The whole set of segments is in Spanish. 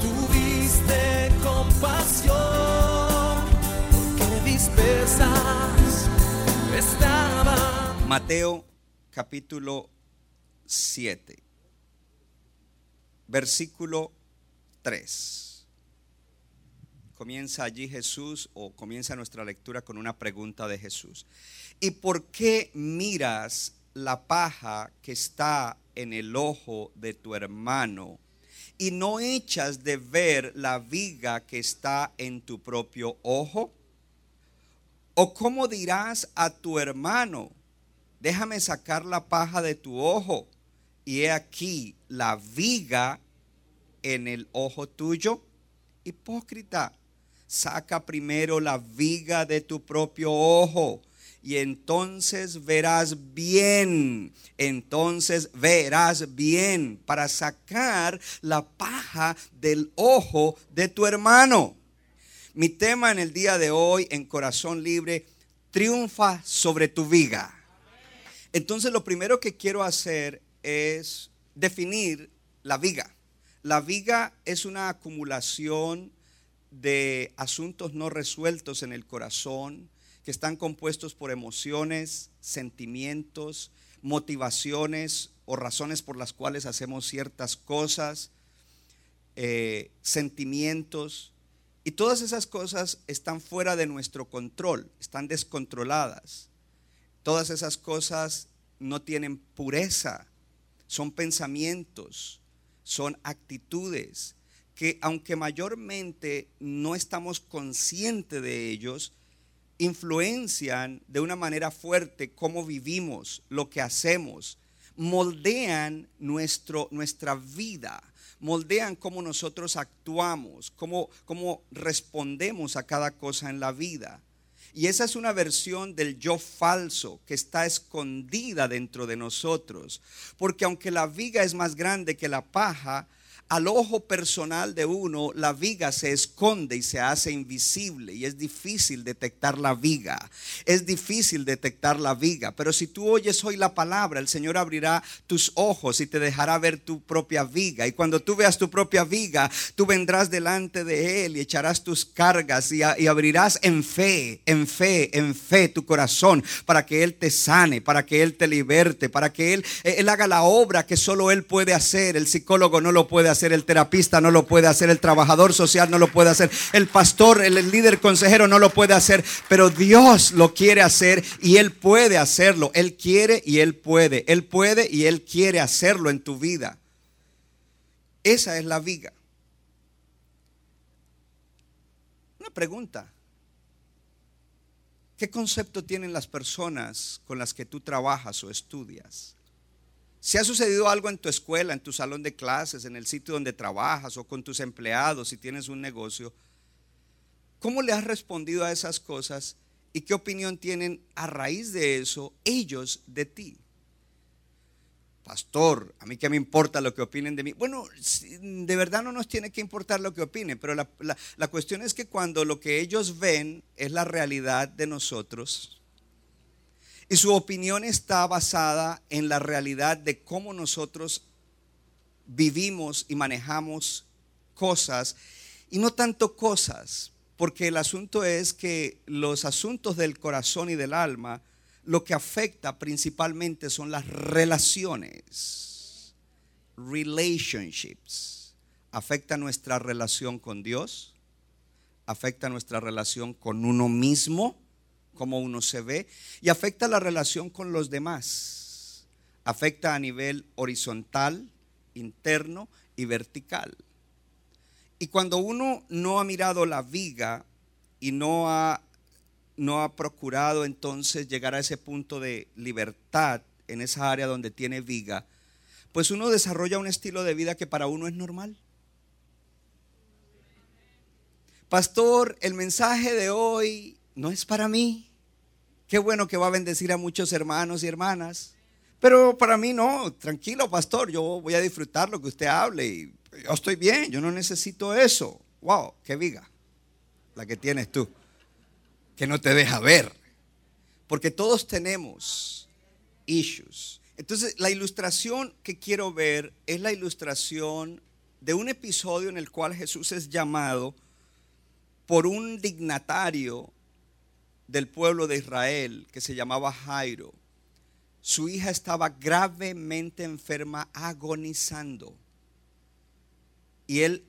tuviste compasión, porque dispersas estaban. Mateo capítulo 7, versículo 3. Comienza allí Jesús o comienza nuestra lectura con una pregunta de Jesús. ¿Y por qué miras la paja que está en el ojo de tu hermano y no echas de ver la viga que está en tu propio ojo? ¿O cómo dirás a tu hermano, déjame sacar la paja de tu ojo y he aquí la viga en el ojo tuyo? Hipócrita, saca primero la viga de tu propio ojo y entonces verás bien, entonces verás bien para sacar la paja del ojo de tu hermano. Mi tema en el día de hoy en Corazón Libre, triunfa sobre tu viga. Entonces lo primero que quiero hacer es definir la viga. La viga es una acumulación de asuntos no resueltos en el corazón, que están compuestos por emociones, sentimientos, motivaciones o razones por las cuales hacemos ciertas cosas, eh, sentimientos. Y todas esas cosas están fuera de nuestro control, están descontroladas. Todas esas cosas no tienen pureza, son pensamientos, son actitudes que aunque mayormente no estamos conscientes de ellos, influencian de una manera fuerte cómo vivimos, lo que hacemos, moldean nuestro, nuestra vida, moldean cómo nosotros actuamos, cómo, cómo respondemos a cada cosa en la vida. Y esa es una versión del yo falso que está escondida dentro de nosotros. Porque aunque la viga es más grande que la paja, al ojo personal de uno, la viga se esconde y se hace invisible y es difícil detectar la viga. Es difícil detectar la viga, pero si tú oyes hoy la palabra, el Señor abrirá tus ojos y te dejará ver tu propia viga. Y cuando tú veas tu propia viga, tú vendrás delante de Él y echarás tus cargas y, abrirás en fe, en fe, en fe tu corazón para que Él te sane, para que Él te liberte, para que Él, Él haga la obra que solo Él puede hacer. El psicólogo no lo puede hacer el terapista no lo puede hacer, el trabajador social no lo puede hacer, el pastor, el, el líder consejero no lo puede hacer, pero Dios lo quiere hacer y Él puede hacerlo. Él quiere y Él puede. Él puede y Él quiere hacerlo en tu vida. Esa es la viga. Una pregunta. ¿Qué concepto tienen las personas con las que tú trabajas o estudias? Si ha sucedido algo en tu escuela, en tu salón de clases, en el sitio donde trabajas o con tus empleados, si tienes un negocio, ¿cómo le has respondido a esas cosas y qué opinión tienen a raíz de eso ellos de ti? Pastor, a mí qué me importa lo que opinen de mí. Bueno, de verdad no nos tiene que importar lo que opinen, pero la, la cuestión es que cuando lo que ellos ven es la realidad de nosotros, y su opinión está basada en la realidad de cómo nosotros vivimos y manejamos cosas, y no tanto cosas, porque el asunto es que los asuntos del corazón y del alma, lo que afecta principalmente son las relaciones, relationships. Afecta nuestra relación con Dios, afecta nuestra relación con uno mismo, cómo uno se ve y afecta la relación con los demás. Afecta a nivel horizontal, interno y vertical. Y cuando uno no ha mirado la viga y no ha, no ha procurado entonces llegar a ese punto de libertad en esa área donde tiene viga, pues uno desarrolla un estilo de vida que para uno es normal. pastor, el mensaje de hoy no es para mí. Qué bueno que va a bendecir a muchos hermanos y hermanas. Pero para mí no, tranquilo, pastor, yo voy a disfrutar lo que usted hable y yo estoy bien, yo no necesito eso. Wow, qué viga la que tienes tú, que no te deja ver. Porque todos tenemos issues. Entonces, la ilustración que quiero ver es la ilustración de un episodio en el cual Jesús es llamado por un dignatario del pueblo de Israel que se llamaba Jairo. Su hija estaba gravemente enferma, agonizando. Y él,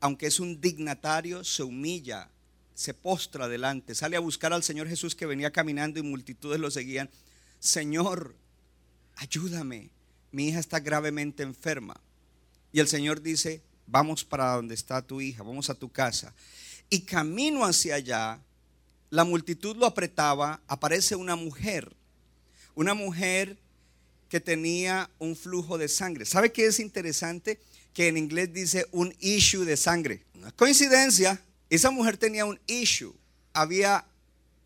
aunque es un dignatario, se humilla, se postra delante, sale a buscar al Señor Jesús que venía caminando y multitudes lo seguían. Señor, ayúdame, mi hija está gravemente enferma. Y el Señor dice, vamos para donde está tu hija, vamos a tu casa. Y camino hacia allá, la multitud lo apretaba, aparece una mujer, una mujer que tenía un flujo de sangre. ¿Sabe qué es interesante? Que en inglés dice un issue de sangre. Es coincidencia, esa mujer tenía un issue, había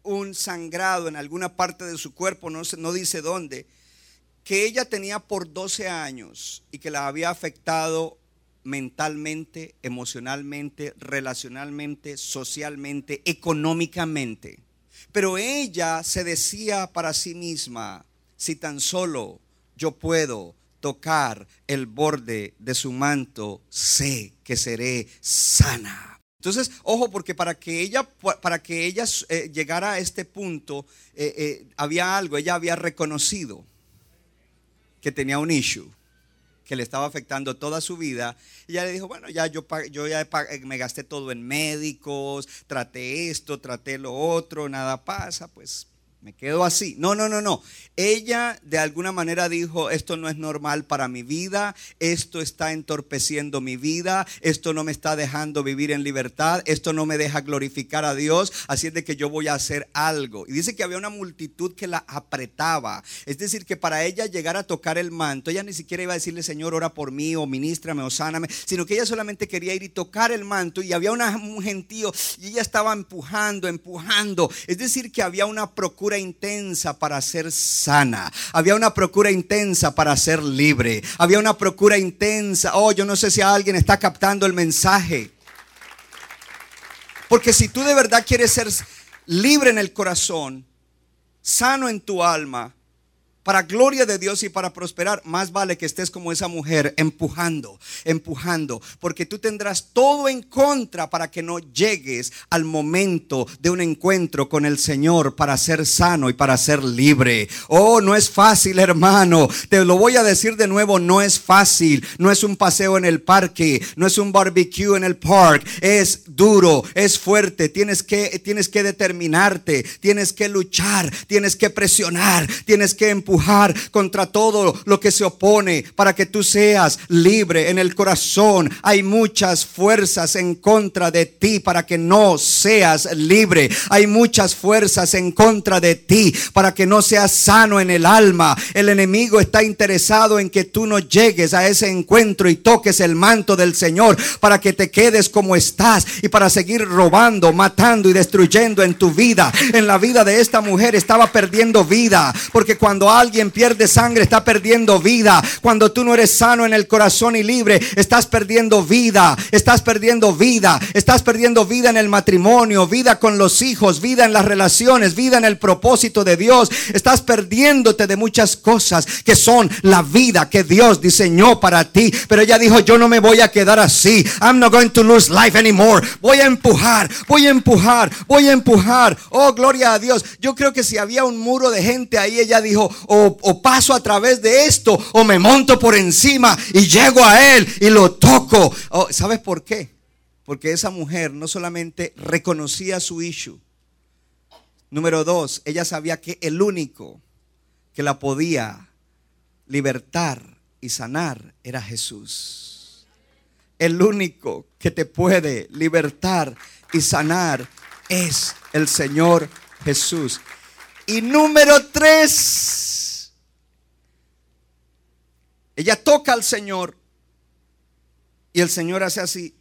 un sangrado en alguna parte de su cuerpo, no, no dice dónde, que ella tenía por 12 años y que la había afectado mentalmente, emocionalmente, relacionalmente, socialmente, económicamente. Pero ella se decía para sí misma, si tan solo yo puedo tocar el borde de su manto, sé que seré sana. Entonces, ojo, porque para que ella, para que ella eh, llegara a este punto, eh, eh, había algo, ella había reconocido que tenía un issue que le estaba afectando toda su vida. Y ella le dijo, bueno, ya yo, yo ya me gasté todo en médicos, traté esto, traté lo otro, nada pasa, pues me quedo así. No, no, no, no. Ella de alguna manera dijo, esto no es normal para mi vida, esto está entorpeciendo mi vida, esto no me está dejando vivir en libertad, esto no me deja glorificar a Dios, así es de que yo voy a hacer algo. Y dice que había una multitud que la apretaba. Es decir, que para ella llegar a tocar el manto, ella ni siquiera iba a decirle, Señor, ora por mí o ministrame o sáname, sino que ella solamente quería ir y tocar el manto y había una, un gentío y ella estaba empujando, empujando. Es decir, que había una procura intensa para ser sana. Había una procura intensa para ser libre. Había una procura intensa. Oh, yo no sé si alguien está captando el mensaje. Porque si tú de verdad quieres ser libre en el corazón, sano en tu alma, para gloria de Dios y para prosperar, más vale que estés como esa mujer, empujando, empujando, porque tú tendrás todo en contra para que no llegues al momento de un encuentro con el Señor para ser sano y para ser libre. Oh, no es fácil, hermano. Te lo voy a decir de nuevo, no es fácil. No es un paseo en el parque, no es un barbecue en el park. Es duro, es fuerte. Tienes que, tienes que determinarte, tienes que luchar, tienes que presionar, tienes que empujar contra todo lo que se opone para que tú seas libre en el corazón. Hay muchas fuerzas en contra de ti para que no seas libre. Hay muchas fuerzas en contra de ti para que no seas sano en el alma. El enemigo está interesado en que tú no llegues a ese encuentro y toques el manto del Señor para que te quedes como estás y para seguir robando, matando y destruyendo en tu vida. En la vida de esta mujer estaba perdiendo vida porque cuando alguien pierde sangre, está perdiendo vida. Cuando tú no eres sano en el corazón y libre, estás perdiendo vida. Estás perdiendo vida. Estás perdiendo vida en el matrimonio, vida con los hijos, vida en las relaciones, vida en el propósito de Dios. Estás perdiéndote de muchas cosas que son la vida que Dios diseñó para ti. Pero ella dijo, yo no me voy a quedar así. I'm not going to lose life anymore. Voy a empujar, voy a empujar, voy a empujar. Oh, gloria a Dios. Yo creo que si había un muro de gente ahí, ella dijo, o, paso a través de esto o me monto por encima y llego a él y lo toco. Oh, ¿Sabes por qué? Porque esa mujer no solamente reconocía su issue. Número dos, ella sabía que el único que la podía libertar y sanar era Jesús. El único que te puede libertar y sanar es el Señor Jesús. Y número tres, ella toca al Señor y el Señor hace así.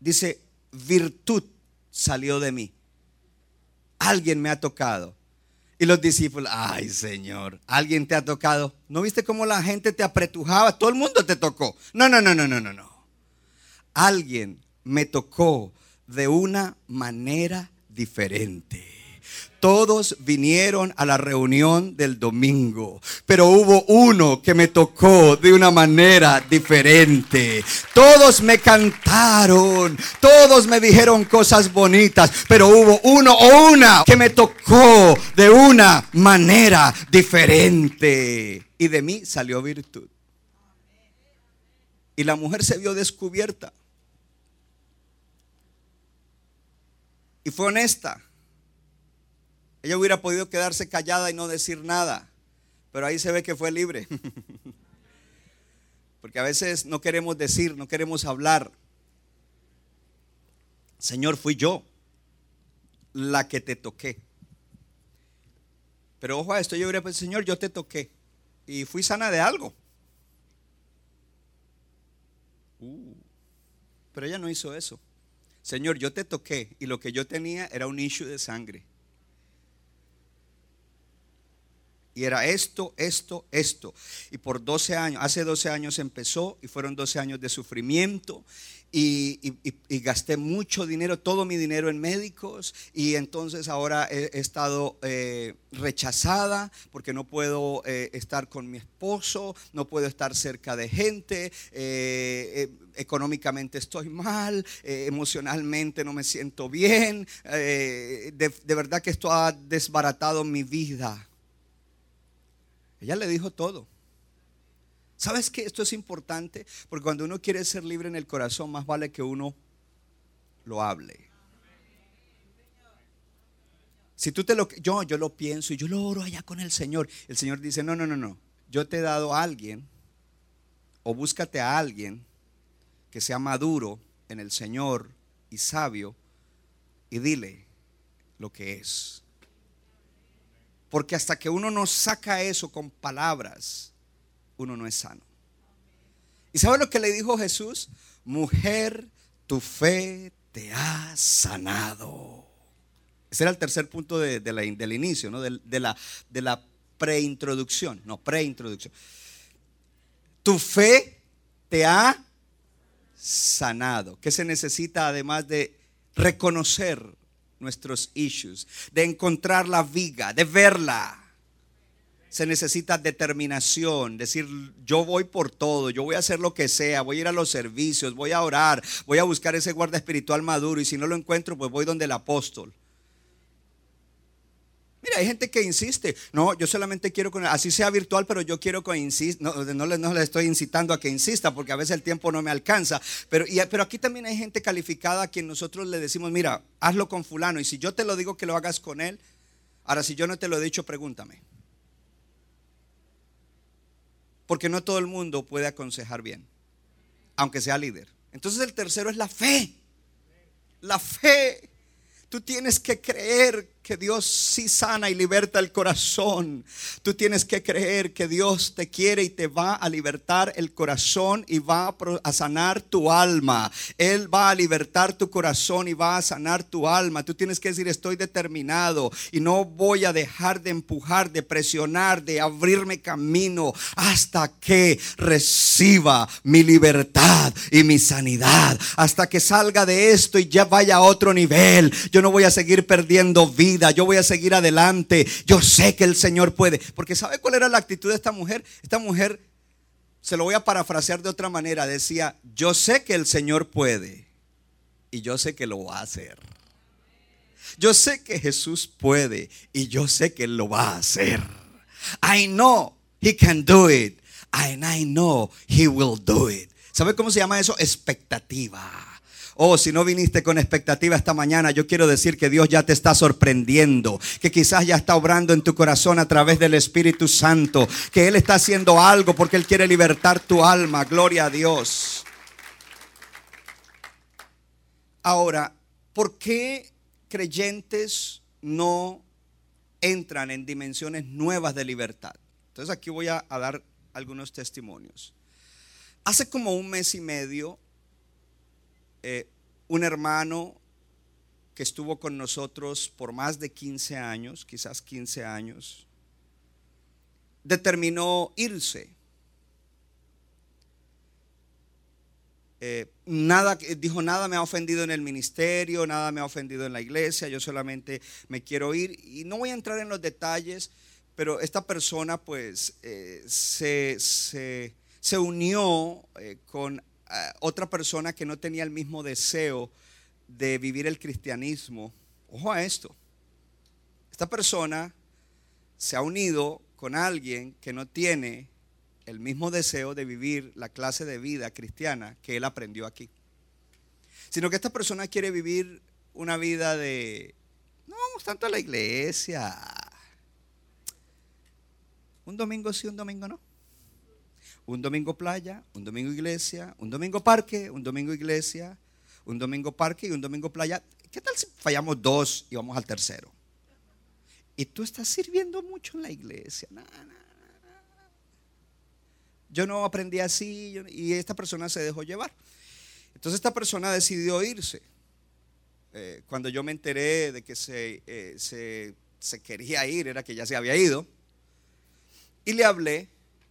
Dice, virtud salió de mí. Alguien me ha tocado. Y los discípulos, ay Señor, alguien te ha tocado. ¿No viste cómo la gente te apretujaba? Todo el mundo te tocó. No, no, no, no, no, no, no. Alguien me tocó de una manera diferente. Todos vinieron a la reunión del domingo, pero hubo uno que me tocó de una manera diferente. Todos me cantaron, todos me dijeron cosas bonitas, pero hubo uno o una que me tocó de una manera diferente. Y de mí salió virtud. Y la mujer se vio descubierta. Y fue honesta. Ella hubiera podido quedarse callada y no decir nada, pero ahí se ve que fue libre. Porque a veces no queremos decir, no queremos hablar. Señor, fui yo la que te toqué. Pero ojo a esto, yo hubiera pensado, Señor, yo te toqué y fui sana de algo. Uh, pero ella no hizo eso. Señor, yo te toqué y lo que yo tenía era un issue de sangre. Y era esto, esto, esto. Y por 12 años, hace 12 años empezó y fueron 12 años de sufrimiento. Y, gasté mucho dinero, todo mi dinero en médicos. Y entonces ahora he, estado eh, rechazada porque no puedo eh, estar con mi esposo, no puedo estar cerca de gente. Eh, económicamente estoy mal, emocionalmente no me siento bien. de, de verdad que esto ha desbaratado mi vida. Ella le dijo todo. ¿Sabes que esto es importante? Porque cuando uno quiere ser libre en el corazón, más vale que uno lo hable. Si tú te lo yo yo lo pienso y yo lo oro allá con el Señor, el Señor dice, "No, no, no, no. Yo te he dado a alguien o búscate a alguien que sea maduro en el Señor y sabio y dile lo que es." Porque hasta que uno no saca eso con palabras, uno no es sano. ¿Y sabe lo que le dijo Jesús? Mujer, tu fe te ha sanado. Ese era el tercer punto de, del inicio, ¿no? de, la, de la preintroducción. No, preintroducción. Tu fe te ha sanado. ¿Qué se necesita además de reconocer nuestros issues, de encontrar la viga, de verla. Se necesita determinación, decir, yo voy por todo, yo voy a hacer lo que sea, voy a ir a los servicios, voy a orar, voy a buscar ese guarda espiritual maduro y si no lo encuentro, pues voy donde el apóstol. Mira, hay gente que insiste, no, yo solamente quiero con así sea virtual, pero yo quiero que insista, no, no, le, estoy incitando a que insista, porque a veces el tiempo no me alcanza, pero, pero aquí también hay gente calificada a quien nosotros le decimos, mira, hazlo con fulano, y si yo te lo digo que lo hagas con él, ahora si yo no te lo he dicho, pregúntame. Porque no todo el mundo puede aconsejar bien, aunque sea líder. Entonces el tercero es la fe. La fe. Tú tienes que creer que Dios sí sana y liberta el corazón. Tú tienes que creer que Dios te quiere y te va a libertar el corazón y va a sanar tu alma. Él va a libertar tu corazón y va a sanar tu alma. Tú tienes que decir, estoy determinado y no voy a dejar de empujar, de presionar, de abrirme camino hasta que reciba mi libertad y mi sanidad. Hasta que salga de esto y ya vaya a otro nivel. Yo no voy a seguir perdiendo vida yo voy a seguir adelante, yo sé que el Señor puede. Porque ¿sabe cuál era la actitud de esta mujer? Esta mujer, se lo voy a parafrasear de otra manera, decía, yo sé que el Señor puede y yo sé que lo va a hacer. Yo sé que Jesús puede y yo sé que lo va a hacer. I know He can do it and I know He will do it. ¿Sabe cómo se llama eso? Expectativa. Oh, si no viniste con expectativa esta mañana, yo quiero decir que Dios ya te está sorprendiendo, que quizás ya está obrando en tu corazón a través del Espíritu Santo, que Él está haciendo algo porque Él quiere libertar tu alma. Gloria a Dios. Ahora, ¿por qué creyentes no entran en dimensiones nuevas de libertad? Entonces aquí voy a, dar algunos testimonios. Hace como un mes y medio eh, un hermano que estuvo con nosotros por más de 15 años, quizás 15 años, determinó irse. Eh, nada, dijo, nada me ha ofendido en el ministerio, nada me ha ofendido en la iglesia, yo solamente me quiero ir. Y no voy a entrar en los detalles, pero esta persona pues eh, se, se, unió eh, con otra persona que no tenía el mismo deseo de vivir el cristianismo. Ojo a esto. Esta persona se ha unido con alguien que no tiene el mismo deseo de vivir la clase de vida cristiana que él aprendió aquí. Sino que esta persona quiere vivir una vida de, no vamos tanto a la iglesia. Un domingo sí, un domingo no. Un domingo playa, un domingo iglesia, un domingo parque, un domingo iglesia, un domingo parque y un domingo playa. ¿Qué tal si fallamos dos y vamos al tercero? Y tú estás sirviendo mucho en la iglesia. Yo no aprendí así y esta persona se dejó llevar. Entonces esta persona decidió irse. Eh, cuando yo me enteré de que eh, se, se quería ir, era que ya se había ido. Y le hablé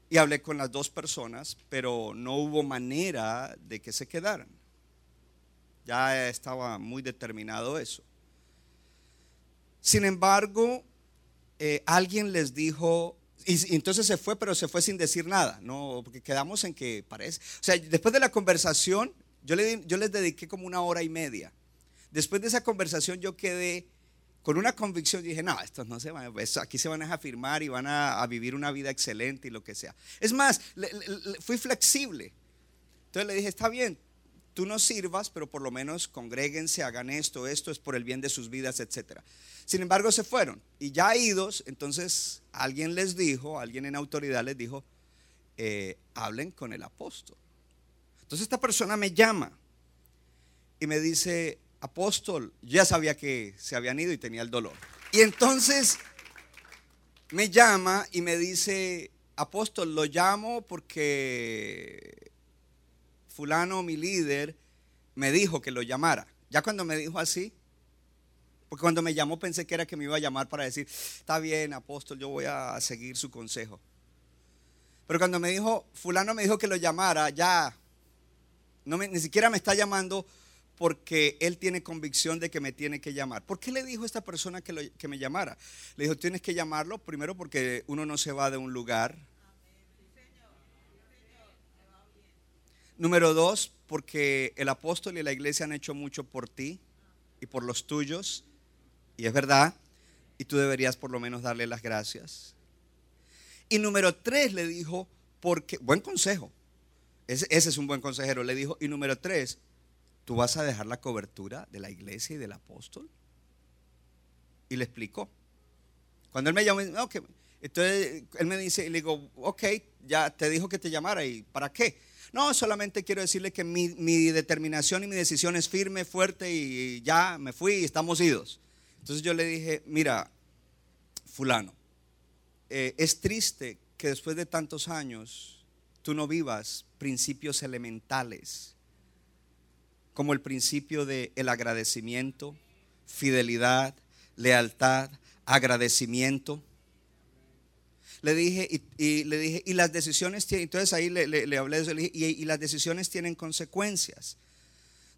y hablé con las dos personas, pero no hubo manera de que se quedaran. Ya estaba muy determinado eso. Sin embargo, eh, alguien les dijo, y, entonces se fue, pero se fue sin decir nada, no, porque quedamos en que parece. O sea, después de la conversación, yo, le, yo les dediqué como una hora y media. Después de esa conversación, yo quedé con una convicción. Dije, no, estos no se van, aquí se van a afirmar y van a, vivir una vida excelente y lo que sea. Es más, fui flexible. Entonces le dije, está bien, tú no sirvas, pero por lo menos congréguense, hagan esto, esto es por el bien de sus vidas, etc. Sin embargo, se fueron y ya idos, entonces alguien les dijo, alguien en autoridad les dijo, eh, hablen con el apóstol. Entonces esta persona me llama y me dice, apóstol, ya sabía que se habían ido y tenía el dolor. Y entonces me llama y me dice, apóstol, lo llamo porque fulano, mi líder, me dijo que lo llamara. Ya cuando me dijo así, porque cuando me llamó pensé que era que me iba a llamar para decir, está bien, apóstol, yo voy a seguir su consejo. Pero cuando me dijo, fulano me dijo que lo llamara, ya, no ni siquiera me está llamando porque él tiene convicción de que me tiene que llamar. ¿Por qué le dijo a esta persona que, me llamara? Le dijo, tienes que llamarlo primero porque uno no se va de un lugar Número dos, porque el apóstol y la iglesia han hecho mucho por ti y por los tuyos. Y es verdad. Y tú deberías por lo menos darle las gracias. Y número tres le dijo, porque, buen consejo. Ese, ese, es un buen consejero. Le dijo, y número tres, tú vas a dejar la cobertura de la iglesia y del apóstol. Y le explicó. Cuando él me llamó, entonces él me dice, y le digo, ok, ya te dijo que te llamara. ¿Y para qué? No, solamente quiero decirle que mi, determinación y mi decisión es firme, fuerte y ya me fui y estamos idos. Entonces yo le dije, mira, fulano, eh, es triste que después de tantos años tú no vivas principios elementales como el principio del el agradecimiento, fidelidad, lealtad, agradecimiento le dije, y, le dije, y las decisiones tienen, entonces ahí le, hablé de eso, le dije, y, las decisiones tienen consecuencias.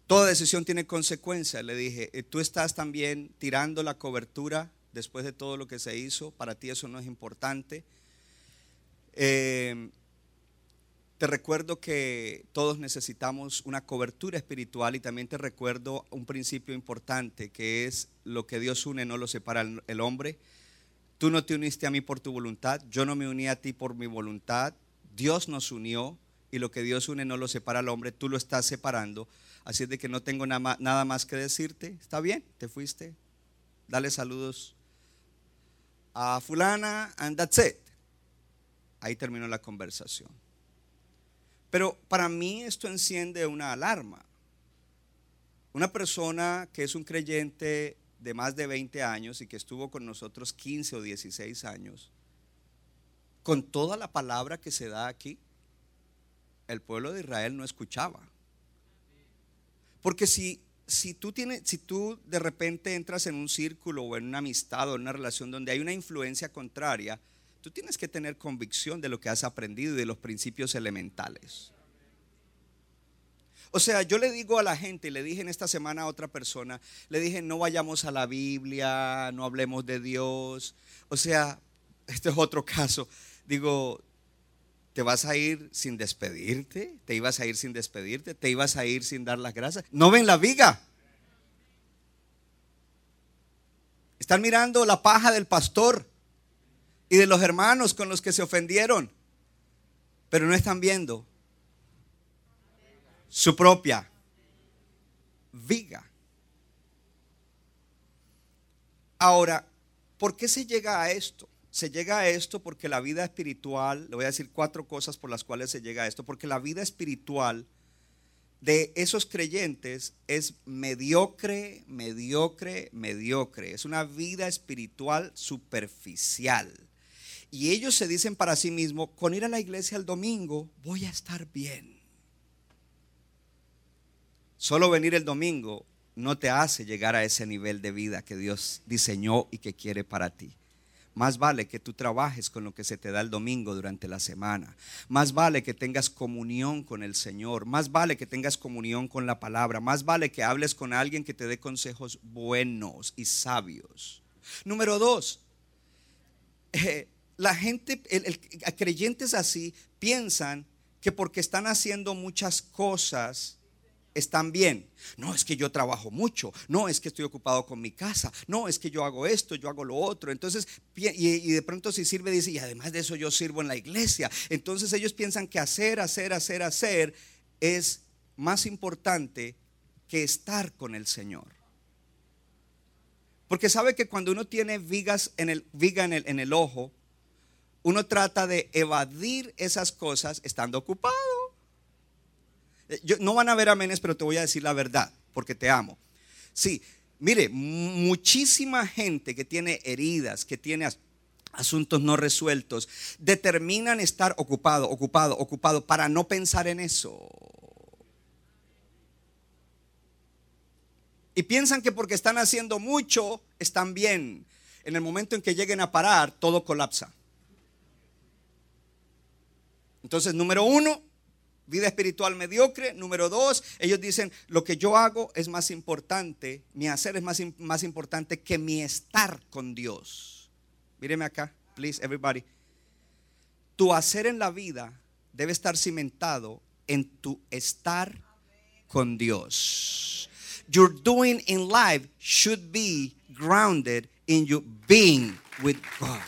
Toda decisión tiene consecuencias. Le dije, eh, tú estás también tirando la cobertura después de todo lo que se hizo, para ti eso no es importante. Eh, te recuerdo que todos necesitamos una cobertura espiritual y también te recuerdo un principio importante que es lo que Dios une no lo separa el hombre. Tú no te uniste a mí por tu voluntad, yo no me uní a ti por mi voluntad. Dios nos unió y lo que Dios une no lo separa al hombre, tú lo estás separando. Así es de que no tengo nada más que decirte. ¿Está bien? ¿Te fuiste? Dale saludos a fulana and that's it. Ahí terminó la conversación. Pero para mí esto enciende una alarma. Una persona que es un creyente de más de 20 años y que estuvo con nosotros 15 o 16 años, con toda la palabra que se da aquí, el pueblo de Israel no escuchaba. Porque si, si tú tienes, si tú de repente entras en un círculo o en una amistad o en una relación donde hay una influencia contraria, tú tienes que tener convicción de lo que has aprendido y de los principios elementales. O sea, yo le digo a la gente, le dije en esta semana a otra persona, le dije, no vayamos a la Biblia, no hablemos de Dios. O sea, este es otro caso. Digo, ¿te vas a ir sin despedirte? ¿Te ibas a ir sin despedirte? ¿Te ibas a ir sin dar las gracias? No ven la viga. Están mirando la paja del pastor y de los hermanos con los que se ofendieron, pero no están viendo su propia viga. Ahora, ¿por qué se llega a esto? Se llega a esto porque la vida espiritual, le voy a decir cuatro cosas por las cuales se llega a esto, porque la vida espiritual de esos creyentes es mediocre, mediocre, mediocre. Es una vida espiritual superficial. Y ellos se dicen para sí mismos, con ir a la iglesia el domingo voy a estar bien. Solo venir el domingo no te hace llegar a ese nivel de vida que Dios diseñó y que quiere para ti. Más vale que tú trabajes con lo que se te da el domingo durante la semana. Más vale que tengas comunión con el Señor. Más vale que tengas comunión con la palabra. Más vale que hables con alguien que te dé consejos buenos y sabios. Número dos, eh, la gente, creyentes así piensan que porque están haciendo muchas cosas, están bien. No, es que yo trabajo mucho. No, es que estoy ocupado con mi casa. No, es que yo hago esto, yo hago lo otro. Entonces, y, de pronto si sirve, dice, y además de eso yo sirvo en la iglesia. Entonces ellos piensan que hacer, hacer, hacer, hacer es más importante que estar con el Señor. Porque sabe que cuando uno tiene vigas viga en el, en el ojo, uno trata de evadir esas cosas estando ocupado. Eh, no van a ver amenes, pero te voy a decir la verdad, porque te amo. Sí, mire, muchísima gente que tiene heridas, que tiene asuntos no resueltos, determinan estar ocupado, ocupado, ocupado para no pensar en eso. Y piensan que porque están haciendo mucho, están bien. En el momento en que lleguen a parar, todo colapsa. Entonces, número uno, vida espiritual mediocre. Número dos, ellos dicen, lo que yo hago es más importante, mi hacer es más, más importante que mi estar con Dios. Míreme acá, please, everybody. Tu hacer en la vida debe estar cimentado en tu estar con Dios. Your doing in life should be grounded in your being with God.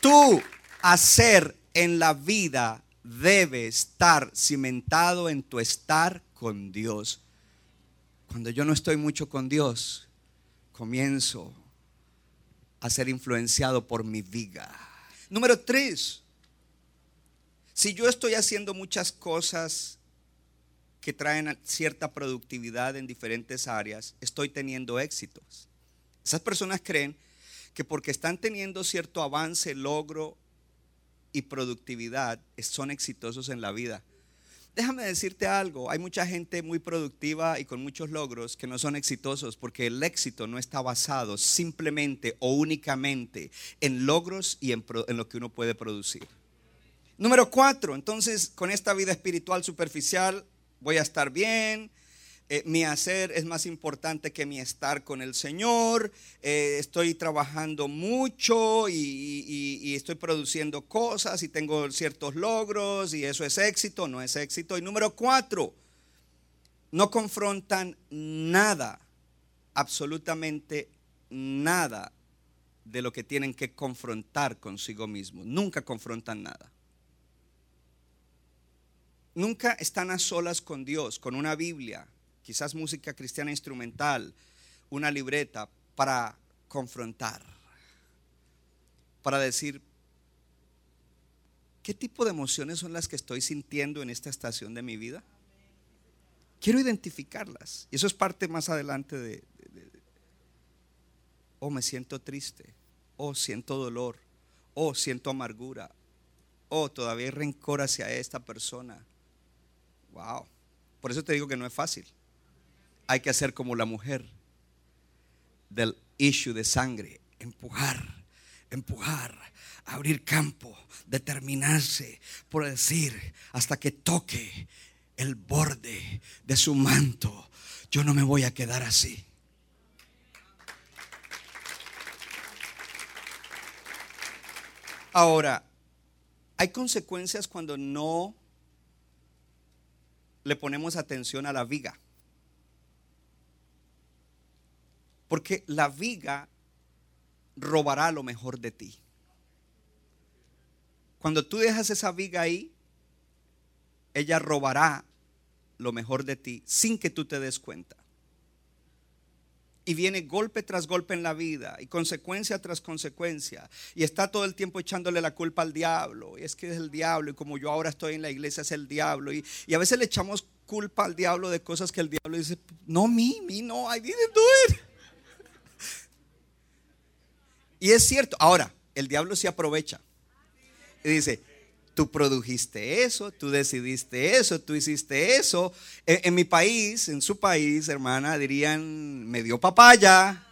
Tu hacer en la vida debe estar cimentado en tu estar con Dios. Cuando yo no estoy mucho con Dios, comienzo a ser influenciado por mi vida. Número tres, si yo estoy haciendo muchas cosas que traen cierta productividad en diferentes áreas, estoy teniendo éxitos. Esas personas creen que porque están teniendo cierto avance, logro y productividad son exitosos en la vida. Déjame decirte algo, hay mucha gente muy productiva y con muchos logros que no son exitosos porque el éxito no está basado simplemente o únicamente en logros y en, en lo que uno puede producir. Número cuatro, entonces con esta vida espiritual superficial voy a estar bien, eh, mi hacer es más importante que mi estar con el Señor, eh, estoy trabajando mucho y, estoy produciendo cosas y tengo ciertos logros y eso es éxito, no es éxito. Y número cuatro, no confrontan nada, absolutamente nada de lo que tienen que confrontar consigo mismos. Nunca confrontan nada. Nunca están a solas con Dios, con una Biblia, quizás música cristiana instrumental, una libreta para confrontar, para decir, ¿qué tipo de emociones son las que estoy sintiendo en esta estación de mi vida? Quiero identificarlas. Y eso es parte más adelante de, oh, me siento triste, oh, siento dolor, oh, siento amargura, oh, todavía hay rencor hacia esta persona. Wow. Por eso te digo que no es fácil. Hay que hacer como la mujer del issue de sangre, empujar, empujar, abrir campo, determinarse por decir hasta que toque el borde de su manto. Yo no me voy a quedar así. Ahora, hay consecuencias cuando no le ponemos atención a la viga. Porque la viga robará lo mejor de ti. Cuando tú dejas esa viga ahí, ella robará lo mejor de ti sin que tú te des cuenta. Y viene golpe tras golpe en la vida y consecuencia tras consecuencia. Y está todo el tiempo echándole la culpa al diablo. Y es que es el diablo. Y como yo ahora estoy en la iglesia es el diablo. Y, y a veces le echamos culpa al diablo de cosas que el diablo dice, no, me, me, no, I didn't do it. Y es cierto. Ahora, el diablo se aprovecha. Y dice, tú produjiste eso, tú decidiste eso, tú hiciste eso. En, mi país, en su país, hermana, dirían, me dio papaya.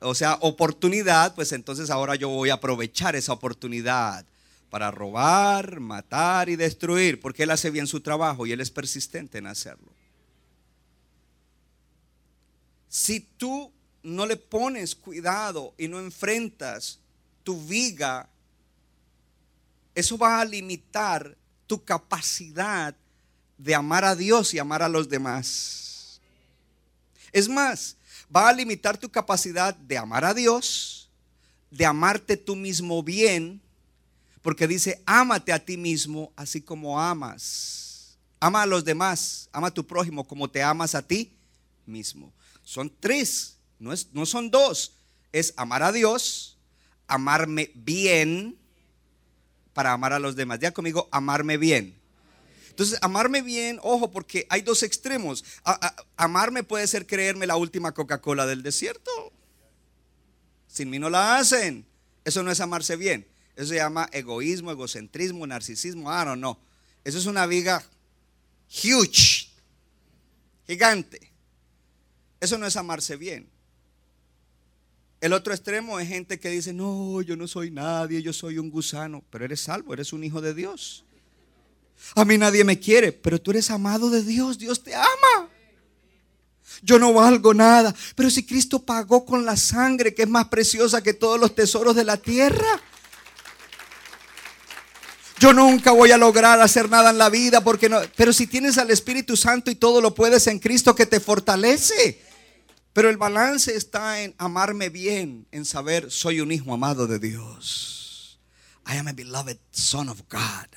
O sea, oportunidad, pues entonces ahora yo voy a aprovechar esa oportunidad para robar, matar y destruir, porque él hace bien su trabajo y él es persistente en hacerlo. Si tú no le pones cuidado y no enfrentas tu viga eso va a limitar tu capacidad de amar a Dios y amar a los demás. Es más, va a limitar tu capacidad de amar a Dios, de amarte tú mismo bien, porque dice, ámate a ti mismo así como amas. Ama a los demás, ama a tu prójimo como te amas a ti mismo. Son tres, no, es, no son dos. Es amar a Dios, amarme bien para amar a los demás. Ya conmigo, amarme bien. Entonces, amarme bien, ojo, porque hay dos extremos. amarme puede ser creerme la última Coca-Cola del desierto. Sin mí no la hacen. Eso no es amarse bien. Eso se llama egoísmo, egocentrismo, narcisismo. Ah, no, no. Eso es una viga huge, gigante. Eso no es amarse bien. El otro extremo es gente que dice, no, yo no soy nadie, yo soy un gusano, pero eres salvo, eres un hijo de Dios. A mí nadie me quiere, pero tú eres amado de Dios, Dios te ama. Yo no valgo nada, pero si Cristo pagó con la sangre que es más preciosa que todos los tesoros de la tierra. Yo nunca voy a lograr hacer nada en la vida porque no, pero si tienes al Espíritu Santo y todo lo puedes en Cristo que te fortalece. Pero el balance está en amarme bien, en saber soy un hijo amado de Dios. I am a beloved son of God.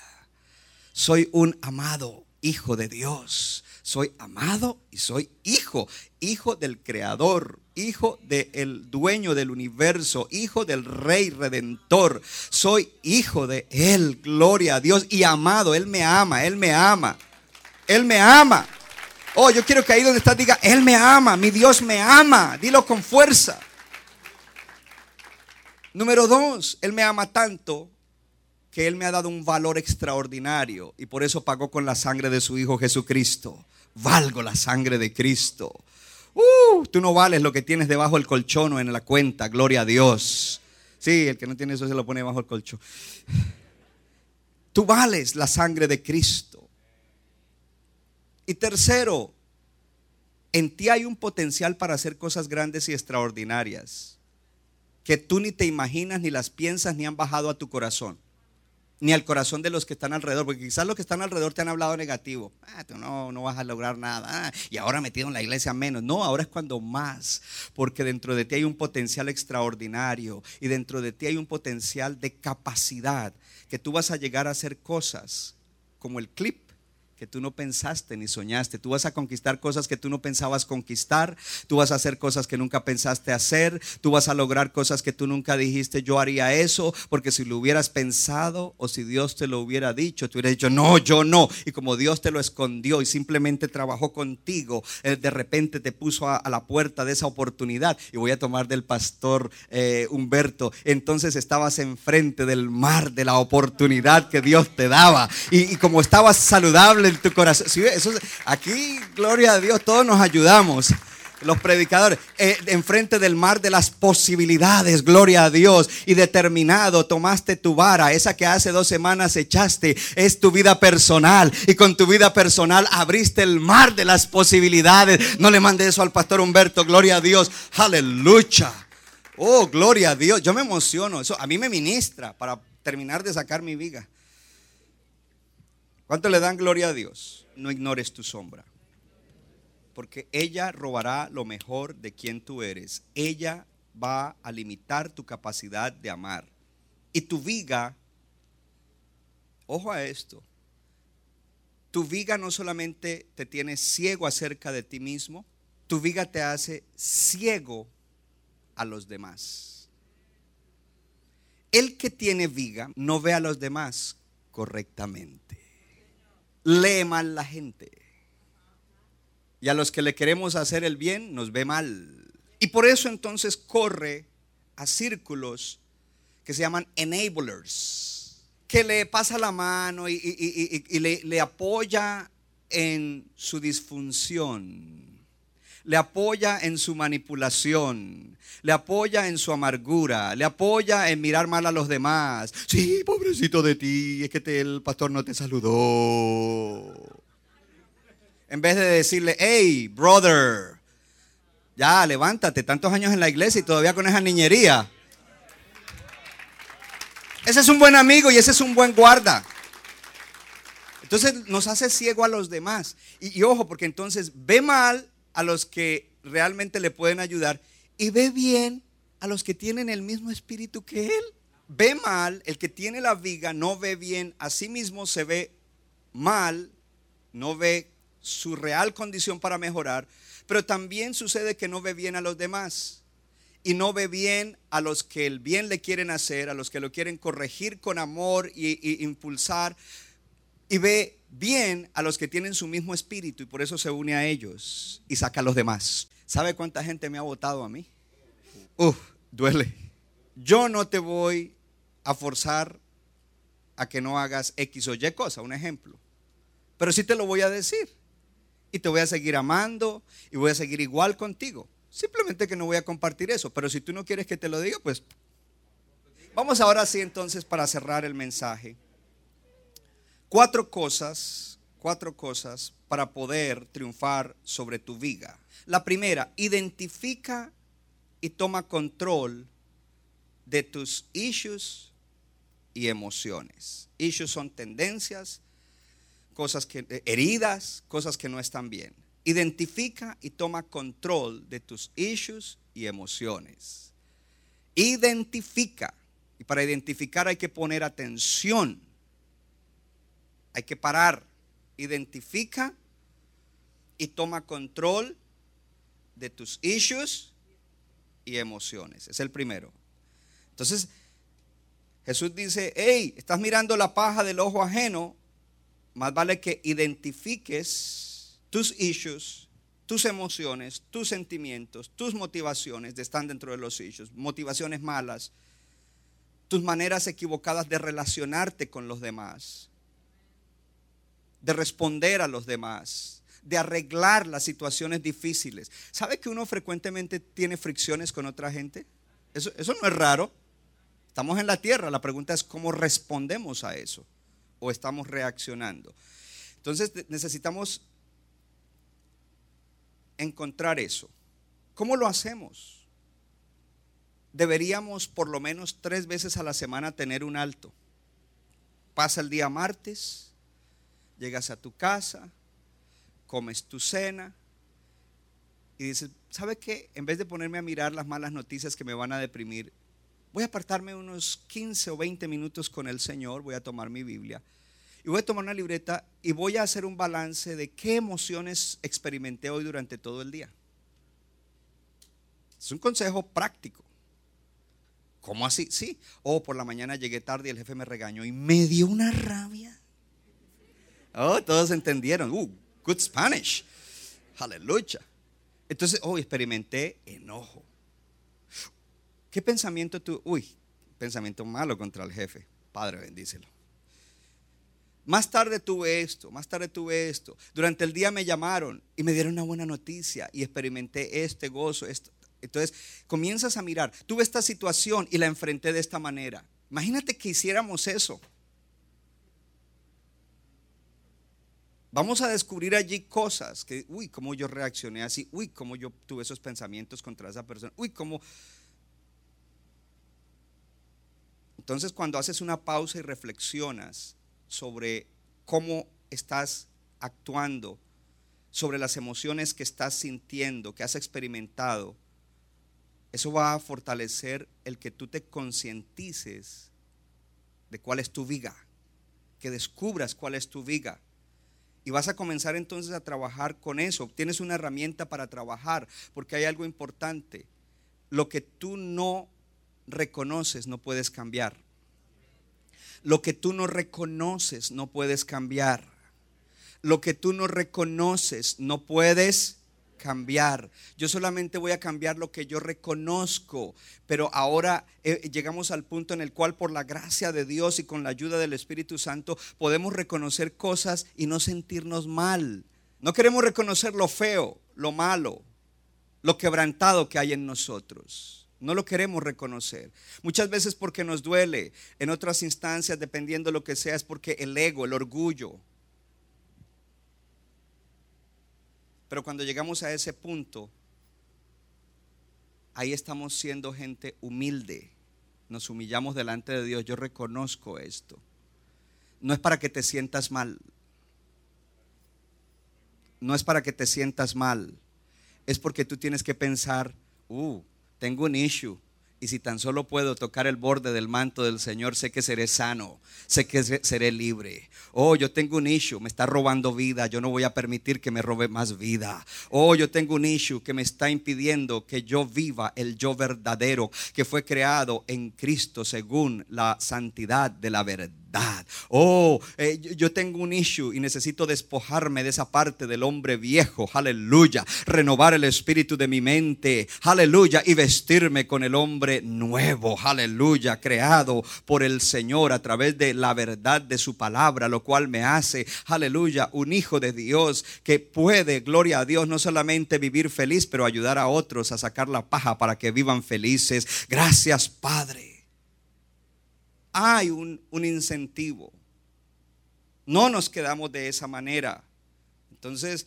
Soy un amado hijo de Dios. Soy amado y soy hijo, hijo del creador, hijo del dueño del universo, hijo del rey redentor. Soy hijo de él, gloria a Dios y amado, él me ama, él me ama. Él me ama. Oh, yo quiero que ahí donde estás diga, Él me ama, mi Dios me ama. Dilo con fuerza. Número dos, Él me ama tanto que Él me ha dado un valor extraordinario y por eso pagó con la sangre de su Hijo Jesucristo. Valgo la sangre de Cristo. Uh, tú no vales lo que tienes debajo del colchón o en la cuenta, gloria a Dios. Sí, el que no tiene eso se lo pone debajo del colchón. Tú vales la sangre de Cristo. Y tercero, en ti hay un potencial para hacer cosas grandes y extraordinarias que tú ni te imaginas, ni las piensas, ni han bajado a tu corazón, ni al corazón de los que están alrededor, porque quizás los que están alrededor te han hablado negativo. Ah, tú no, no vas a lograr nada. Ah, y ahora metido en la iglesia menos. No, ahora es cuando más, porque dentro de ti hay un potencial extraordinario y dentro de ti hay un potencial de capacidad que tú vas a llegar a hacer cosas como el clip que tú no pensaste ni soñaste. Tú vas a conquistar cosas que tú no pensabas conquistar. Tú vas a hacer cosas que nunca pensaste hacer. Tú vas a lograr cosas que tú nunca dijiste, yo haría eso, porque si lo hubieras pensado o si Dios te lo hubiera dicho, tú hubieras dicho, no, yo no. Y como Dios te lo escondió y simplemente trabajó contigo, Él de repente te puso a, la puerta de esa oportunidad. Y voy a tomar del pastor eh, Humberto. Entonces estabas enfrente del mar de la oportunidad que Dios te daba. y como estabas saludable, en tu corazón. Aquí, gloria a Dios, todos nos ayudamos. Los predicadores, eh, enfrente del mar de las posibilidades, gloria a Dios, y determinado tomaste tu vara, esa que hace dos semanas echaste, es tu vida personal, y con tu vida personal abriste el mar de las posibilidades. No le mande eso al pastor Humberto, gloria a Dios, aleluya. Oh, gloria a Dios, yo me emociono, eso a mí me ministra para terminar de sacar mi viga. ¿Cuánto le dan gloria a Dios? No ignores tu sombra. Porque ella robará lo mejor de quien tú eres. Ella va a limitar tu capacidad de amar. Y tu viga, ojo a esto, tu viga no solamente te tiene ciego acerca de ti mismo, tu viga te hace ciego a los demás. El que tiene viga no ve a los demás correctamente. Lee mal la gente. Y a los que le queremos hacer el bien nos ve mal. Y por eso entonces corre a círculos que se llaman enablers, que le pasa la mano y, y- y- le, le apoya en su disfunción, le apoya en su manipulación, le apoya en su amargura, le apoya en mirar mal a los demás. Sí, pobrecito de ti, es que el pastor no te saludó. En vez de decirle, hey, brother, ya levántate, tantos años en la iglesia y todavía con esa niñería. Ese es un buen amigo y ese es un buen guarda. Entonces nos hace ciego a los demás. Y ojo, porque entonces ve mal a los que realmente le pueden ayudar y ve bien a los que tienen el mismo espíritu que él. Ve mal, el que tiene la viga no ve bien, a sí mismo se ve mal, no ve su real condición para mejorar, pero también sucede que no ve bien a los demás y no ve bien a los que el bien le quieren hacer, a los que lo quieren corregir con amor y, y impulsar, y ve bien a los que tienen su mismo espíritu y por eso se une a ellos y saca a los demás. ¿Sabe cuánta gente me ha votado a mí? Uf, duele. Yo no te voy a forzar a que no hagas X o Y cosa, un ejemplo. Pero sí te lo voy a decir. Y te voy a seguir amando y voy a seguir igual contigo. Simplemente que no voy a compartir eso. Pero si tú no quieres que te lo diga, pues vamos ahora sí entonces para cerrar el mensaje. Cuatro cosas, cuatro cosas para poder triunfar sobre tu viga. La primera, identifica y toma control de tus issues y emociones. Issues son tendencias, cosas que eh, heridas, cosas que no están bien. Identifica y toma control de tus issues y emociones. Identifica. Y para identificar hay que poner atención. Hay que parar. Identifica y toma control de tus issues y emociones. Es el primero. Entonces, Jesús dice, hey, estás mirando la paja del ojo ajeno, más vale que identifiques tus issues, tus emociones, tus sentimientos, tus motivaciones de están dentro de los issues, motivaciones malas, tus maneras equivocadas de relacionarte con los demás, de responder a los demás, de arreglar las situaciones difíciles. ¿Sabe que uno frecuentemente tiene fricciones con otra gente? Eso, eso no es raro. Estamos en la tierra, la pregunta es cómo respondemos a eso o estamos reaccionando. Entonces necesitamos encontrar eso. ¿Cómo lo hacemos? Deberíamos por lo menos tres veces a la semana tener un alto. Pasa el día martes, llegas a tu casa, comes tu cena y dices, ¿sabe qué? En vez de ponerme a mirar las malas noticias que me van a deprimir, voy a apartarme unos 15 o 20 minutos con el Señor, voy a tomar mi Biblia y voy a tomar una libreta y voy a hacer un balance de qué emociones experimenté hoy durante todo el día. Es un consejo práctico. ¿Cómo así? Sí. Oh, por la mañana llegué tarde y el jefe me regañó y me dio una rabia. Oh, todos entendieron. Uh, good Spanish. Aleluya. Entonces, oh, experimenté enojo. ¿Qué pensamiento tú? Uy, pensamiento malo contra el jefe. Padre, bendícelo. Más tarde tuve esto, más tarde tuve esto. Durante el día me llamaron y me dieron una buena noticia y experimenté este gozo. Esto. Entonces comienzas a mirar, tuve esta situación y la enfrenté de esta manera. Imagínate que hiciéramos eso. Vamos a descubrir allí cosas que, uy, cómo yo reaccioné así, uy, cómo yo tuve esos pensamientos contra esa persona, uy, cómo... Entonces cuando haces una pausa y reflexionas, sobre cómo estás actuando, sobre las emociones que estás sintiendo, que has experimentado, eso va a fortalecer el que tú te concientices de cuál es tu viga, que descubras cuál es tu viga. Y vas a comenzar entonces a trabajar con eso. Tienes una herramienta para trabajar, porque hay algo importante. Lo que tú no reconoces no puedes cambiar. Lo que tú no reconoces no puedes cambiar. Lo que tú no reconoces no puedes cambiar. Yo solamente voy a cambiar lo que yo reconozco. Pero ahora eh, llegamos al punto en el cual por la gracia de Dios y con la ayuda del Espíritu Santo podemos reconocer cosas y no sentirnos mal. No queremos reconocer lo feo, lo malo, lo quebrantado que hay en nosotros. No lo queremos reconocer. Muchas veces porque nos duele. En otras instancias, dependiendo de lo que sea, es porque el ego, el orgullo. Pero cuando llegamos a ese punto, ahí estamos siendo gente humilde. Nos humillamos delante de Dios. Yo reconozco esto. No es para que te sientas mal. No es para que te sientas mal. Es porque tú tienes que pensar, uh, tengo un issue. Y si tan solo puedo tocar el borde del manto del Señor, sé que seré sano, sé que seré libre. Oh, yo tengo un issue, me está robando vida, yo no voy a permitir que me robe más vida. Oh, yo tengo un issue que me está impidiendo que yo viva el yo verdadero que fue creado en Cristo según la santidad de la verdad. Oh, eh, yo tengo un issue y necesito despojarme de esa parte del hombre viejo. Aleluya. Renovar el espíritu de mi mente. Aleluya. Y vestirme con el hombre nuevo. Aleluya. Creado por el Señor a través de la verdad de su palabra, lo cual me hace, aleluya, un hijo de Dios que puede, gloria a Dios, no solamente vivir feliz, pero ayudar a otros a sacar la paja para que vivan felices. Gracias, Padre hay un, incentivo. No nos quedamos de esa manera. Entonces,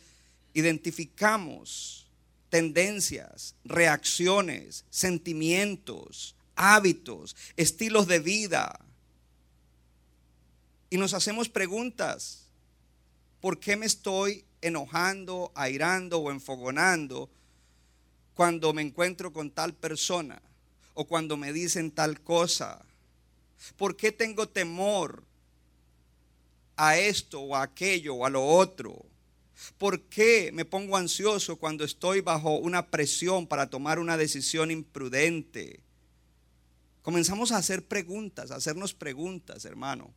identificamos tendencias, reacciones, sentimientos, hábitos, estilos de vida. Y nos hacemos preguntas. ¿Por qué me estoy enojando, airando o enfogonando cuando me encuentro con tal persona? O cuando me dicen tal cosa? ¿Por qué tengo temor a esto o a aquello o a lo otro? ¿Por qué me pongo ansioso cuando estoy bajo una presión para tomar una decisión imprudente? Comenzamos a hacer preguntas, a hacernos preguntas, hermano.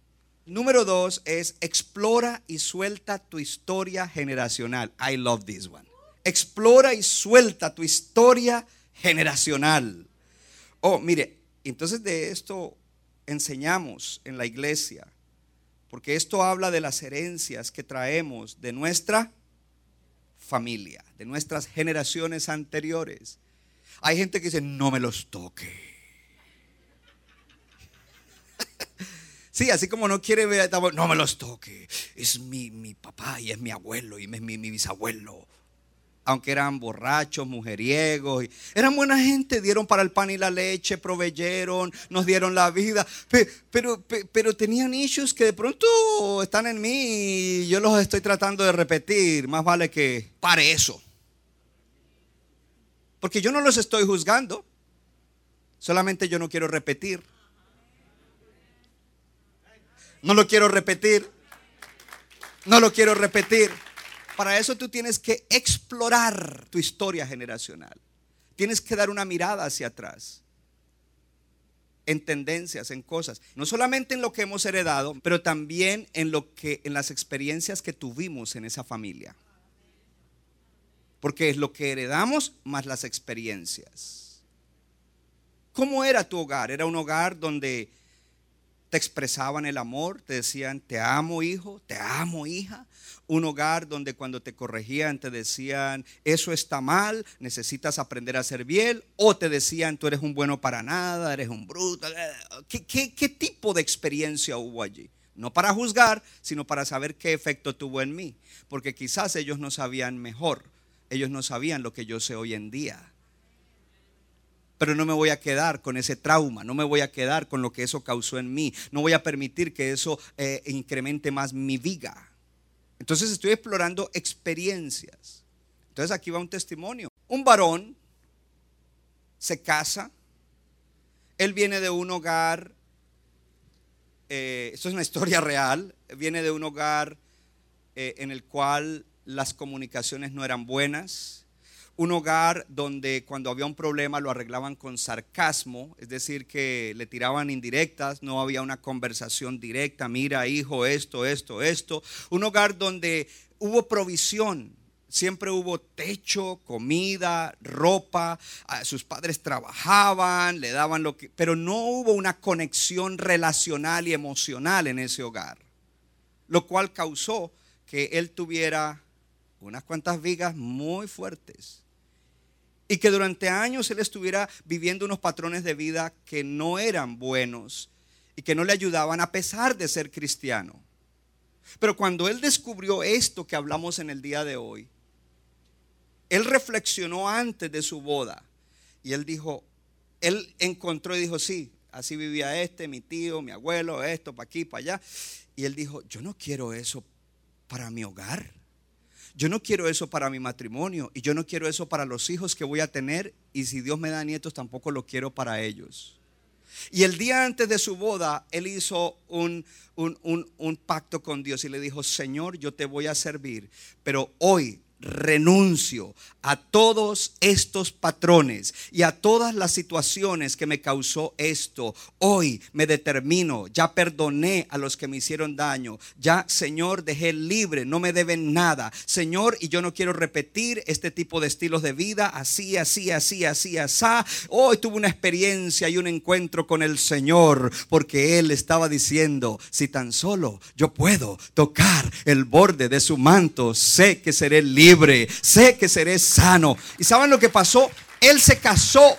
Número dos es explora y suelta tu historia generacional. I love this one. Explora y suelta tu historia generacional. Oh, mire, entonces de esto enseñamos en la iglesia, porque esto habla de las herencias que traemos de nuestra familia, de nuestras generaciones anteriores. Hay gente que dice, no me los toque. Sí, así como no quiere ver, no me los toque. Es mi, mi papá y es mi abuelo y es mi, mi bisabuelo aunque eran borrachos, mujeriegos, eran buena gente, dieron para el pan y la leche, proveyeron, nos dieron la vida, pero, pero, tenían issues que de pronto están en mí y yo los estoy tratando de repetir, más vale que pare eso. Porque yo no los estoy juzgando, solamente yo no quiero repetir. No lo quiero repetir. No lo quiero repetir. Para eso tú tienes que explorar tu historia generacional. Tienes que dar una mirada hacia atrás. En tendencias, en cosas, no solamente en lo que hemos heredado, pero también en lo que en las experiencias que tuvimos en esa familia. Porque es lo que heredamos más las experiencias. ¿Cómo era tu hogar? Era un hogar donde te expresaban el amor, te decían, te amo hijo, te amo hija. Un hogar donde cuando te corregían te decían, eso está mal, necesitas aprender a hacer bien. O te decían, tú eres un bueno para nada, eres un bruto. ¿Qué, qué tipo de experiencia hubo allí? No para juzgar, sino para saber qué efecto tuvo en mí. Porque quizás ellos no sabían mejor. Ellos no sabían lo que yo sé hoy en día pero no me voy a quedar con ese trauma, no me voy a quedar con lo que eso causó en mí, no voy a permitir que eso eh, incremente más mi vida. Entonces estoy explorando experiencias. Entonces aquí va un testimonio. Un varón se casa, él viene de un hogar, eh, esto es una historia real, viene de un hogar eh, en el cual las comunicaciones no eran buenas, un hogar donde cuando había un problema lo arreglaban con sarcasmo, es decir, que le tiraban indirectas, no había una conversación directa, mira hijo, esto, esto, esto. Un hogar donde hubo provisión, siempre hubo techo, comida, ropa, ah, sus padres trabajaban, le daban lo que, pero no hubo una conexión relacional y emocional en ese hogar, lo cual causó que él tuviera unas cuantas vigas muy fuertes y que durante años él estuviera viviendo unos patrones de vida que no eran buenos y que no le ayudaban a pesar de ser cristiano. Pero cuando él descubrió esto que hablamos en el día de hoy, él reflexionó antes de su boda y él dijo, él encontró y dijo, sí, así vivía este, mi tío, mi abuelo, esto, para aquí, para allá. Y él dijo, yo no quiero eso para mi hogar. Yo no quiero eso para mi matrimonio y yo no quiero eso para los hijos que voy a tener y si Dios me da nietos tampoco lo quiero para ellos. Y el día antes de su boda, él hizo un, un, un, pacto con Dios y le dijo, Señor, yo te voy a servir, pero hoy renuncio a todos estos patrones y a todas las situaciones que me causó esto. Hoy me determino, ya perdoné a los que me hicieron daño. Ya, Señor, dejé libre, no me deben nada. Señor, y yo no quiero repetir este tipo de estilos de vida, así, así, así, así, así. Hoy tuve una experiencia y un encuentro con el Señor, porque Él estaba diciendo, si tan solo yo puedo tocar el borde de su manto, sé que seré libre sé que seré sano. ¿Y saben lo que pasó? Él se casó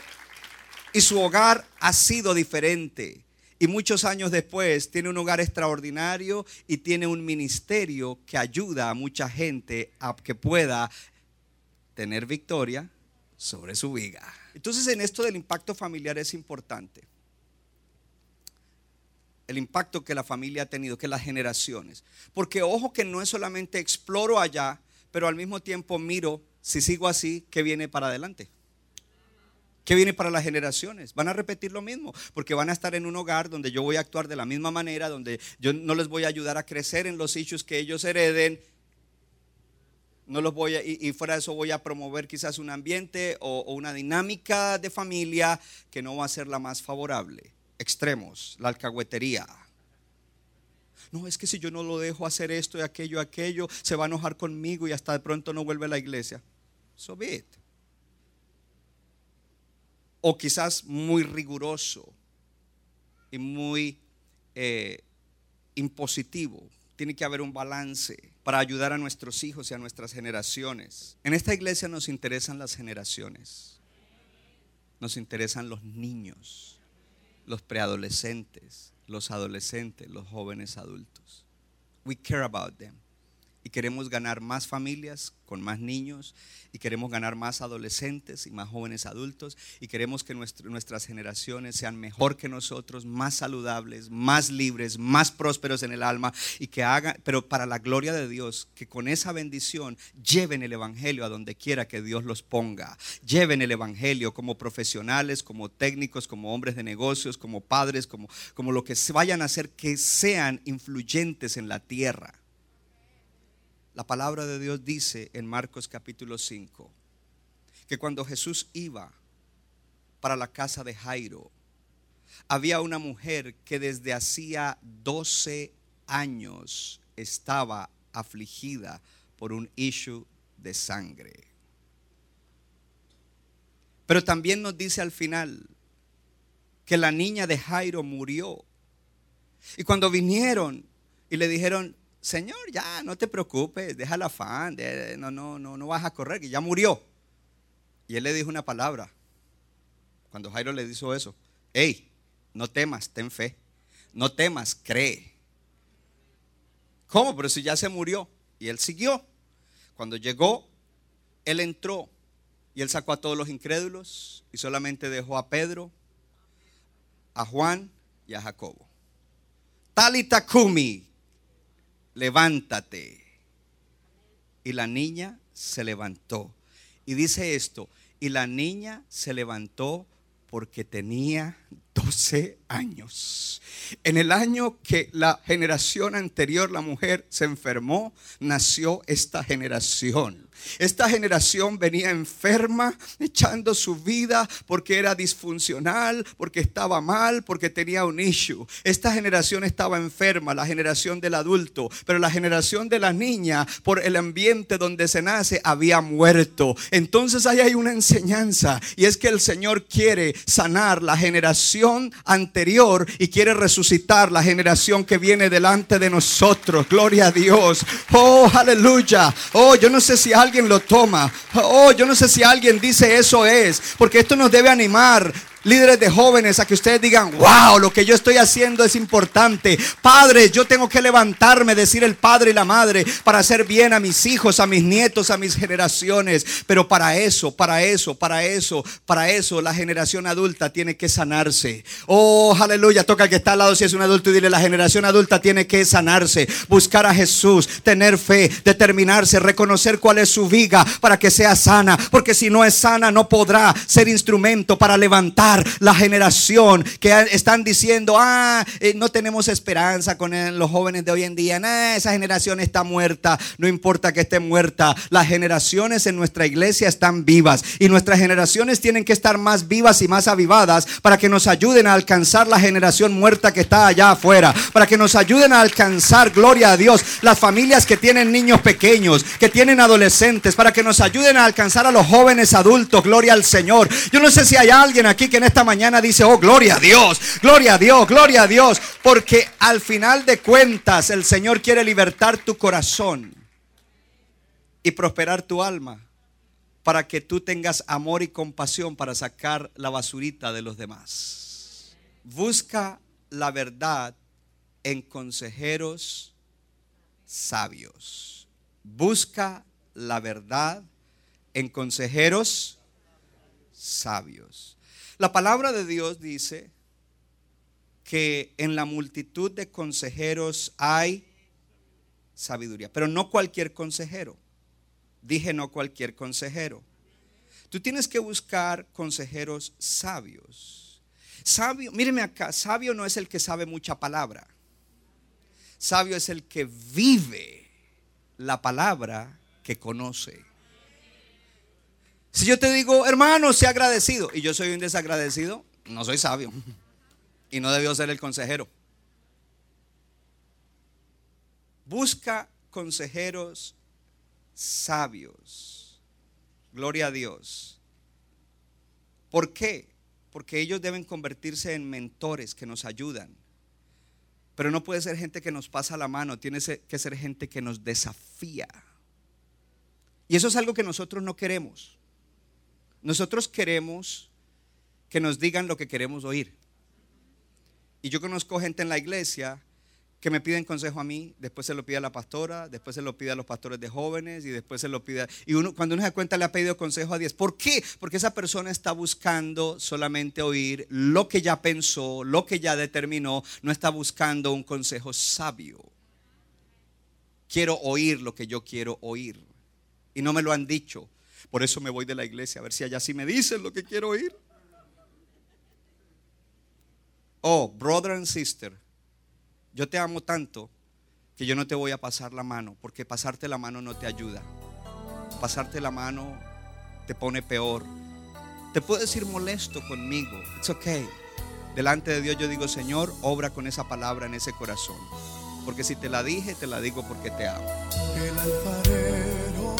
y su hogar ha sido diferente. Y muchos años después tiene un hogar extraordinario y tiene un ministerio que ayuda a mucha gente a que pueda tener victoria sobre su vida. Entonces en esto del impacto familiar es importante. El impacto que la familia ha tenido, que las generaciones. Porque ojo que no es solamente exploro allá, pero al mismo tiempo miro, si sigo así, ¿qué viene para adelante? ¿Qué viene para las generaciones? Van a repetir lo mismo, porque van a estar en un hogar donde yo voy a actuar de la misma manera, donde yo no les voy a ayudar a crecer en los hechos que ellos hereden. No los voy a, y, fuera de eso voy a promover quizás un ambiente o, o una dinámica de familia que no va a ser la más favorable. Extremos, la alcahuetería no, es que si yo no lo dejo hacer esto y aquello, aquello, se va a enojar conmigo y hasta de pronto no vuelve a la iglesia. So be it. O quizás muy riguroso y muy eh, impositivo. Tiene que haber un balance para ayudar a nuestros hijos y a nuestras generaciones. En esta iglesia nos interesan las generaciones. Nos interesan los niños, los preadolescentes, los adolescentes, los jóvenes adultos. We care about them y queremos ganar más familias con más niños y queremos ganar más adolescentes y más jóvenes adultos y queremos que nuestras generaciones sean mejor que nosotros, más saludables, más libres, más prósperos en el alma y que hagan, pero para la gloria de Dios, que con esa bendición lleven el Evangelio a donde quiera que Dios los ponga. Lleven el Evangelio como profesionales, como técnicos, como hombres de negocios, como padres, como, como lo que vayan a hacer, que sean influyentes en la tierra. La palabra de Dios dice en Marcos capítulo 5 que cuando Jesús iba para la casa de Jairo, había una mujer que desde hacía 12 años estaba afligida por un issue de sangre. Pero también nos dice al final que la niña de Jairo murió Y cuando vinieron y le dijeron, Señor, ya no te preocupes, deja el afán, de- no, no, no, no vas a correr, que ya murió. Y él le dijo una palabra. Cuando Jairo le hizo eso, hey, no temas, ten fe. No temas, cree. ¿Cómo? Pero si ya se murió. Y él siguió. Cuando llegó, él entró y él sacó a todos los incrédulos y solamente dejó a Pedro, a Juan y a Jacobo. Talita Kumi, levántate. Y la niña se levantó. Y dice esto, y la niña se levantó porque tenía 12 años. En el año que la generación anterior, la mujer se enfermó, nació esta generación. Esta generación venía enferma, echando su vida porque era disfuncional, porque estaba mal, porque tenía un issue. Esta generación estaba enferma, la generación del adulto, pero la generación de la niña, por el ambiente donde se nace, había muerto. Entonces ahí hay una enseñanza y es que el Señor quiere sanar la generación anterior y quiere resucitar la generación que viene delante de nosotros. Gloria a Dios. Oh, aleluya. Oh, yo no sé si alguien lo toma. Oh, yo no sé si alguien dice eso es, porque esto nos debe animar. Líderes de jóvenes a que ustedes digan, wow, lo que yo estoy haciendo es importante. Padre, yo tengo que levantarme, decir el padre y la madre, para hacer bien a mis hijos, a mis nietos, a mis generaciones. Pero para eso, para eso, para eso, para eso, la generación adulta tiene que sanarse. Oh, aleluya, toca al que está al lado si es un adulto y dile, la generación adulta tiene que sanarse, buscar a Jesús, tener fe, determinarse, reconocer cuál es su viga para que sea sana. Porque si no es sana, no podrá ser instrumento para levantar la generación que están diciendo, ah, eh, no tenemos esperanza con el- los jóvenes de hoy en día, nah, esa generación está muerta, no importa que esté muerta, las generaciones en nuestra iglesia están vivas y nuestras generaciones tienen que estar más vivas y más avivadas para que nos ayuden a alcanzar la generación muerta que está allá afuera, para que nos ayuden a alcanzar, gloria a Dios, las familias que tienen niños pequeños, que tienen adolescentes, para que nos ayuden a alcanzar a los jóvenes adultos, gloria al Señor. Yo no sé si hay alguien aquí que en esta mañana dice, oh, gloria a Dios, gloria a Dios, gloria a Dios, porque al final de cuentas el Señor quiere libertar tu corazón y prosperar tu alma para que tú tengas amor y compasión para sacar la basurita de los demás. Busca la verdad en consejeros sabios. Busca la verdad en consejeros sabios. La palabra de Dios dice que en la multitud de consejeros hay sabiduría, pero no cualquier consejero. Dije no cualquier consejero. Tú tienes que buscar consejeros sabios. Sabio, míreme acá, sabio no es el que sabe mucha palabra. Sabio es el que vive la palabra que conoce. Si yo te digo, hermano, sea agradecido, y yo soy un desagradecido, no soy sabio. Y no debió ser el consejero. Busca consejeros sabios. Gloria a Dios. ¿Por qué? Porque ellos deben convertirse en mentores que nos ayudan. Pero no puede ser gente que nos pasa la mano, tiene que ser gente que nos desafía. Y eso es algo que nosotros no queremos. Nosotros queremos que nos digan lo que queremos oír. Y yo conozco gente en la iglesia que me piden consejo a mí, después se lo pide a la pastora, después se lo pide a los pastores de jóvenes y después se lo pide y uno cuando uno se da cuenta le ha pedido consejo a 10. ¿Por qué? Porque esa persona está buscando solamente oír lo que ya pensó, lo que ya determinó, no está buscando un consejo sabio. Quiero oír lo que yo quiero oír y no me lo han dicho. Por eso me voy de la iglesia a ver si allá sí me dicen lo que quiero oír. Oh, brother and sister, yo te amo tanto que yo no te voy a pasar la mano, porque pasarte la mano no te ayuda. Pasarte la mano te pone peor. Te puedes ir molesto conmigo, it's okay. Delante de Dios yo digo, Señor, obra con esa palabra en ese corazón. Porque si te la dije, te la digo porque te amo. El